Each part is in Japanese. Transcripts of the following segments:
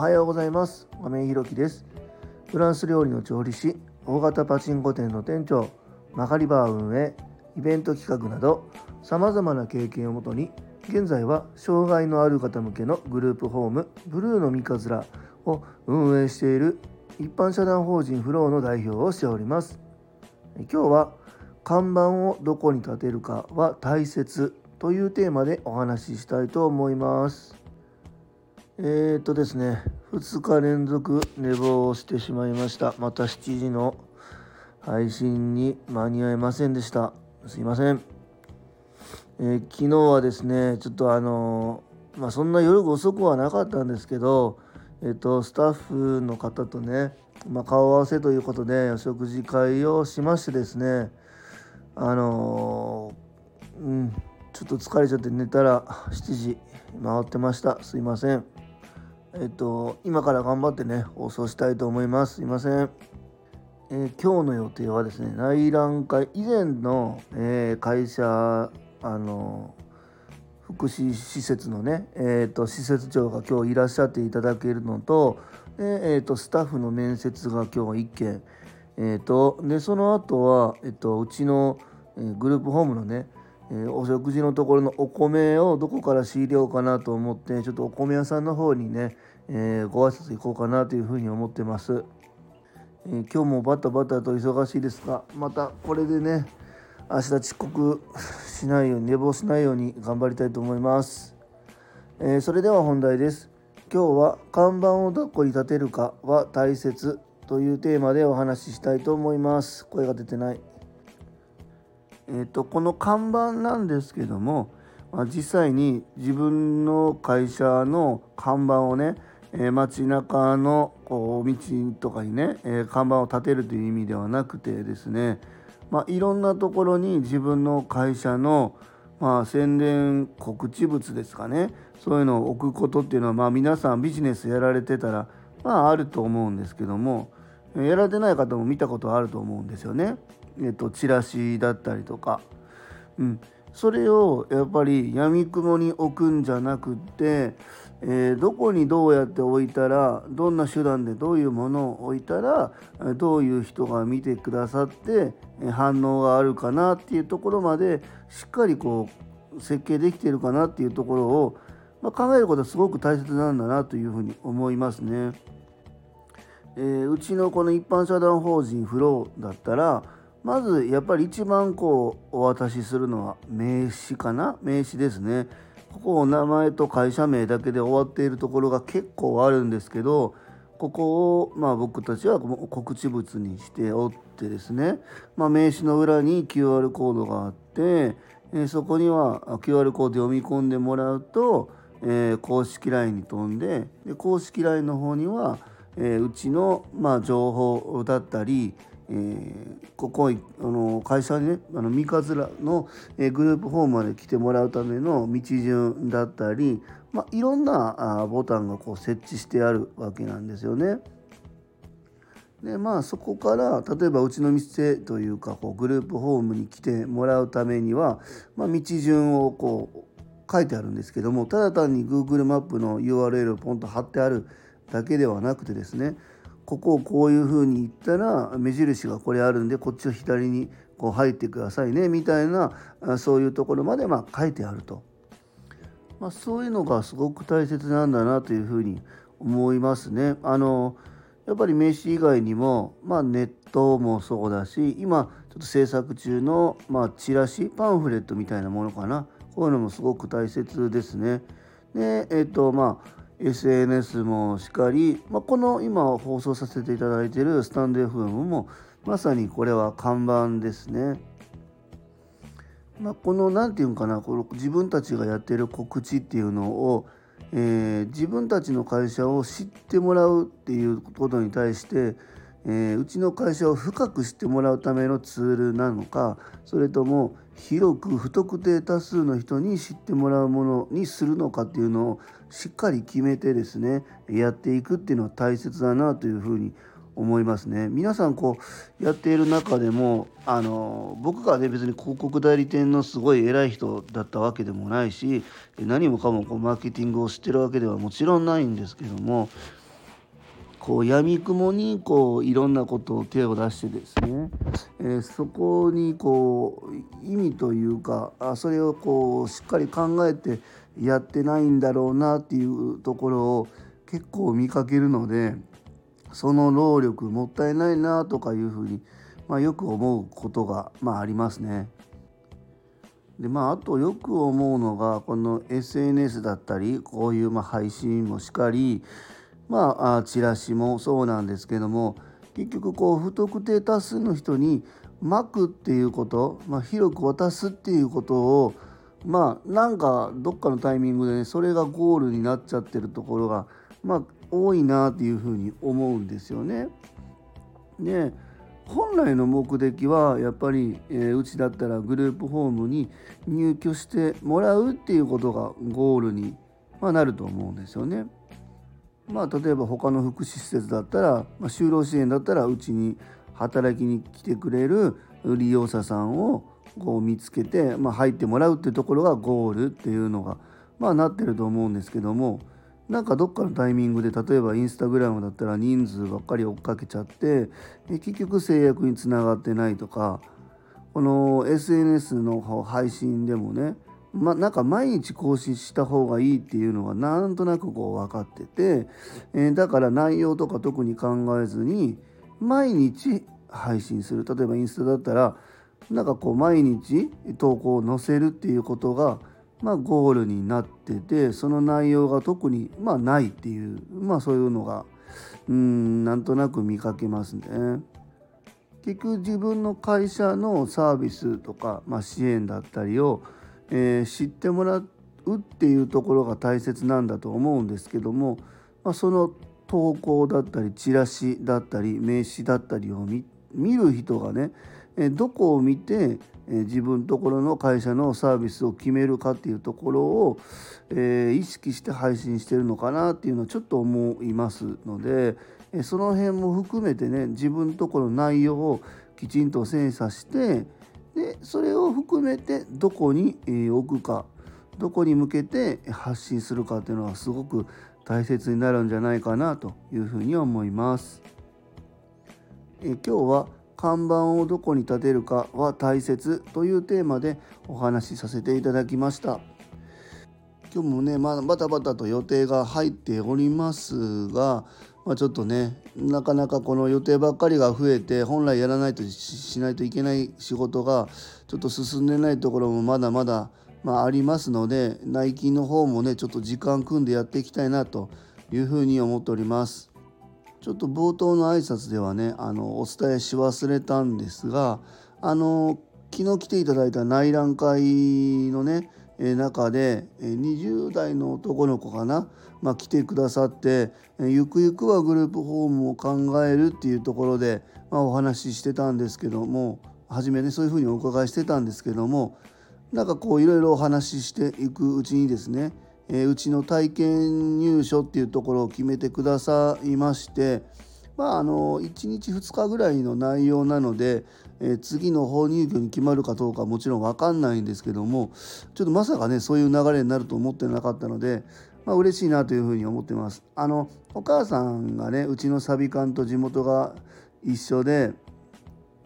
はようございます。亀井ひろきです。フランス料理の調理師大型パチンコ店の店長マカリバー運営イベント企画などさまざまな経験をもとに現在は障害のある方向けのグループホームブルーの三日面を運営している一般社団法人フローの代表をしております。今日は看板をどこに立てるかは大切というテーマでお話ししたいと思います。えー、っとですね2日連続寝坊をしてしまいました。また7時の配信に間に合いませんでした。すいません、えー、昨日はですねちょっとあのまあそんな夜遅くはなかったんですけどえっとスタッフの方とね、まあ、顔合わせということでお食事会をしましてですねあのうんちょっと疲れちゃって寝たら7時回ってました。すいません。えっと今から頑張ってね放送したいと思います。すいません。えー、今日の予定はですね内覧会以前の、えー、会社あの福祉施設のね、えーと、施設長が今日いらっしゃっていただけるのとで、えーと、スタッフの面接が今日1件、えーと、でその後は、えー、とうちの、えー、グループホームのね、えー、お食事のところのお米をどこから仕入れようかなと思ってちょっとお米屋さんの方にね、えー、ご挨拶行こうかなというふうに思ってます。えー、今日もバタバタと忙しいですがまたこれでね明日遅刻しないように寝坊しないように頑張りたいと思います、え、それでは本題です。今日は看板をどこに立てるかは大切というテーマでお話ししたいと思います。声が出てない。えっ、ー、とこの看板なんですけども、まあ、実際に自分の会社の看板をねえー、街中のこう道とかにね、えー、看板を立てるという意味ではなくてですね、まあ、いろんなところに自分の会社の、まあ、宣伝告知物ですかねそういうのを置くことっていうのは、まあ、皆さんビジネスやられてたら、まあ、あると思うんですけどもやられてない方も見たことあると思うんですよね。えっと、チラシだったりとか。うんそれをやっぱりやみくもに置くんじゃなくって、えー、どこにどうやって置いたらどんな手段でどういうものを置いたらどういう人が見てくださって反応があるかなっていうところまでしっかりこう設計できてるかなっていうところを、まあ、考えることはすごく大切なんだなというふうに思いますね。えー、うちのこの一般社団法人フローだったらまずやっぱり一番こうお渡しするのは名刺かな？名刺ですね。ここお名前と会社名だけで終わっているところが結構あるんですけどここをまあ僕たちは告知物にしておってですね、まあ、名刺の裏に QR コードがあって、えそこには QR コード読み込んでもらうと、え、公式 LINE に飛んでで公式 LINE の方には、え、うちのまあ情報だったりえー、ここあの会社にねあの三日面の、えー、グループホームまで来てもらうための道順だったり、まあ、いろんなあボタンがこう設置してあるわけなんですよね。でまあそこから例えばうちの店というかこうグループホームに来てもらうためには、まあ、道順をこう書いてあるんですけどもただ単に Google マップの URL をポンと貼ってあるだけではなくてですねここをこういうふうに言ったら目印がこれあるんでこっちを左にこう入ってくださいねみたいなそういうところまでま書いてあると、まあ、そういうのがすごく大切なんだなというふうに思いますね。あのやっぱり名刺以外にも、まあ、ネットもそうだし今ちょっと制作中の、まあ、チラシパンフレットみたいなものかなこういうのもすごく大切ですね。でえっ、とまあ SNS もしかり、まあ、この今放送させていただいているスタンド FM もまさにこれは看板ですね。まあ、この何て言うんかなこの自分たちがやってる告知っていうのを、えー、自分たちの会社を知ってもらうっていうことに対して、えー、うちの会社を深く知ってもらうためのツールなのかそれとも広く不特定多数の人に知ってもらうものにするのかっていうのをしっかり決めてですねやっていくっていうのは大切だなというふうに思いますね。皆さんこうやっている中でもあの僕がね別に広告代理店のすごい偉い人だったわけでもないし何もかもこうマーケティングをしてるわけではもちろんないんですけどもこう闇雲にこういろんなことを手を出してですね、えー、そこにこう意味というかあそれをこうしっかり考えてやってないんだろうなっていうところを結構見かけるのでその労力もったいないなとかいうふうに、まあ、よく思うことが、まあ、ありますね。でまあ、あとよく思うのがこの SNS だったりこういうま配信もしかりまあチラシもそうなんですけども結局こう不特定多数の人にまくっていうこと、まあ、広く渡すっていうことをまあなんかどっかのタイミングでねそれがゴールになっちゃってるところがまあ多いなっていうふうに思うんですよね。で本来の目的はやっぱり、えー、うちだったらグループホームに入居してもらうっていうことがゴールに、まあ、なると思うんですよね。まあ、例えば他の福祉施設だったら、まあ、就労支援だったらうちに働きに来てくれる利用者さんをこう見つけて、まあ、入ってもらうっていうところがゴールっていうのが、まあ、なってると思うんですけどもなんかどっかのタイミングで例えばインスタグラムだったら人数ばっかり追っかけちゃって結局制約につながってないとかこの SNS の配信でもねま、なんか毎日更新した方がいいっていうのがなんとなくこう分かってて、えー、だから内容とか特に考えずに毎日配信する例えばインスタだったらなんかこう毎日投稿を載せるっていうことが、まあ、ゴールになっててその内容が特に、まあ、ないっていう、まあ、そういうのがうんなんとなく見かけますね。結局自分の会社のサービスとか、まあ、支援だったりをえー、知ってもらうっていうところが大切なんだと思うんですけども、まあ、その投稿だったりチラシだったり名刺だったりを見る人がねえどこを見てえ自分ところの会社のサービスを決めるかっていうところを、え、意識して配信してるのかなっていうのはちょっと思いますのでえその辺も含めてね自分ところの内容をきちんと精査してでそれを含めてどこに置くかどこに向けて発信するかっていうのはすごく大切になるんじゃないかなというふうに思います。え今日は看板をどこに立てるかは大切というテーマでお話しさせていただきました。今日もね、まあ、バタバタと予定が入っておりますが、まあ、ちょっとねなかなかこの予定ばっかりが増えて本来やらないとしないといけない仕事がちょっと進んでないところもまだまだ、まあ、ありますので内勤の方もねちょっと時間組んでやっていきたいなというふうに思っております。ちょっと冒頭の挨拶ではねあのお伝えし忘れたんですがあの昨日来ていただいた内覧会のね中で20代の男の子かな、まあ、来てくださってゆくゆくはグループホームを考えるっていうところで、まあ、お話ししてたんですけども初めねそういうふうにお伺いしてたんですけどもなんかこういろいろお話ししていくうちにですねうちの体験入所っていうところを決めてくださいましてまああの1日2日ぐらいの内容なのでえー、次の放入居に決まるかどうかもちろん分かんないんですけどもちょっとまさかねそういう流れになると思ってなかったので、まあ嬉しいなというふうに思ってます。あのお母さんがねうちのサビ館と地元が一緒で、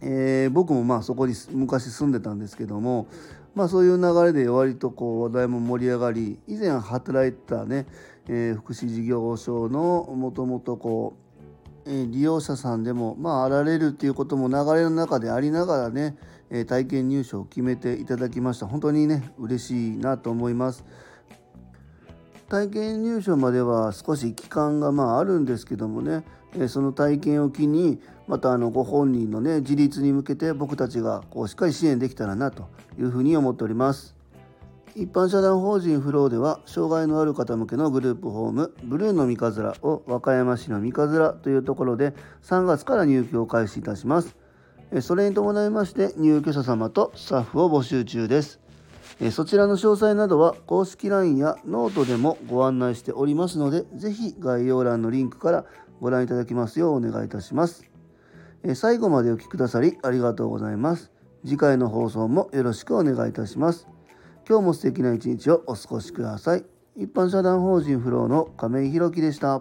えー、僕もまあそこに昔住んでたんですけども、まあ、そういう流れで割とこう話題も盛り上がり以前働いてたね、えー、福祉事業所のもともとこう利用者さんでも、まあ、あられるっていうことも流れの中でありながらね体験入所を決めていただきました。本当にね嬉しいなと思います。体験入所までは少し期間がまああるんですけどもねその体験を機にまたあのご本人のね自立に向けて僕たちがこうしっかり支援できたらなというふうに思っております。一般社団法人フローでは障害のある方向けのグループホームブルーの三日面を和歌山市の三日面というところで3月から入居を開始いたします。それに伴いまして入居者様とスタッフを募集中です。そちらの詳細などは公式 LINE やノートでもご案内しておりますのでぜひ概要欄のリンクからご覧いただきますようお願いいたします。最後までお聴きくださりありがとうございます。次回の放送もよろしくお願いいたします。今日も素敵な一日をお過ごしください。一般社団法人フローの亀井弘樹でした。